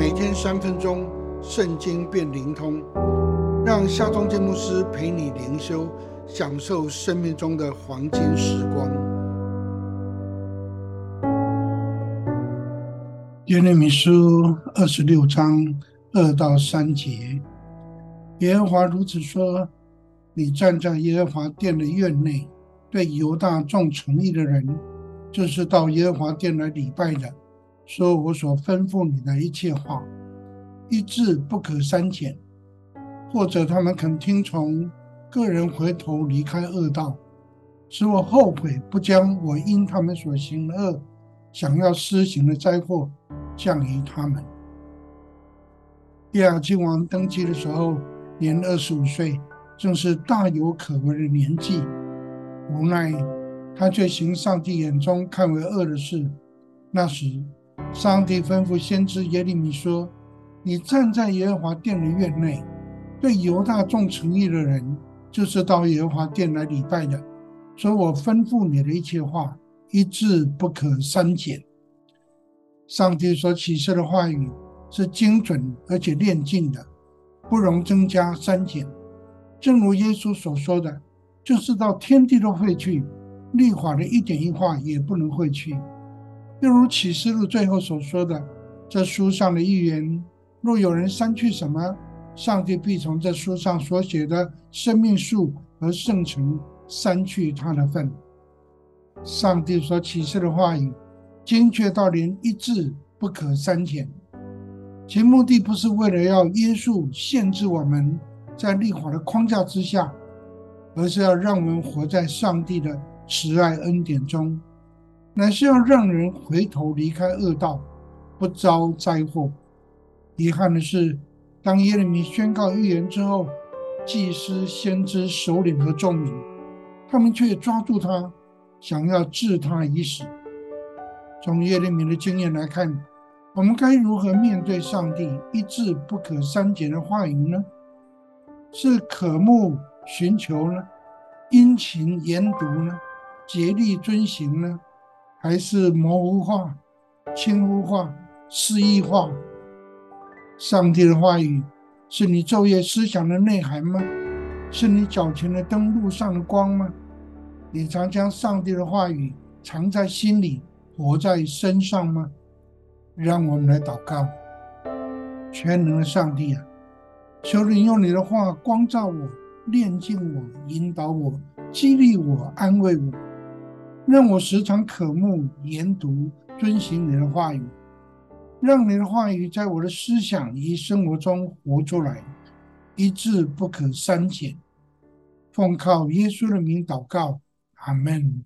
每天三分钟，圣经变灵通，让夏忠建牧师陪你灵修，享受生命中的黄金时光。耶利米书二十六章二到三节，耶和华如此说：你站在耶和华殿的院内，对犹大众诚意的人。就是到耶和华殿来礼拜的，说我所吩咐你的一切话，一字不可删减；或者他们肯听从，个人回头离开恶道，使我后悔，不将我因他们所行的恶，想要施行的灾祸降于他们。亚基王登基的时候，年二十五岁，正是大有可为的年纪，无奈。他却行上帝眼中看为恶的事。那时，上帝吩咐先知耶利米说：“你站在耶和华殿的院内，对犹大众诚意的人，就是到耶和华殿来礼拜的，说我吩咐你的一切话，一字不可删减。”上帝所启示的话语是精准而且炼净的，不容增加删减。正如耶稣所说的，就是到天地都会去。律法的一点一画也不能会去，又如启示录最后所说的：“这书上的预言，若有人删去什么，上帝必从这书上所写的生命树和圣城删去他的份。”上帝所启示的话语，精确到连一字不可删减。其目的不是为了要约束、限制我们在律法的框架之下，而是要让我们活在上帝的。慈爱恩典中，乃是要让人回头离开恶道，不遭灾祸。遗憾的是，当耶利米宣告预言之后，祭司、先知、首领和众民，他们却抓住他，想要置他以死。从耶利米的经验来看，我们该如何面对上帝一字不可删减的话语呢？是渴慕寻求呢？殷勤研读呢？竭力遵行呢，还是模糊化、轻忽化、诗意化？上帝的话语是你昼夜思想的内涵吗？是你脚前的灯路上的光吗？你常将上帝的话语藏在心里，活在身上吗？让我们来祷告，全能的上帝啊，求你用你的话光照我、炼净我、引导我、激励我、安慰我。让我时常渴慕研读、遵行你的话语，让你的话语在我的思想与生活中活出来，一字不可删减。奉靠耶稣的名祷告，阿门。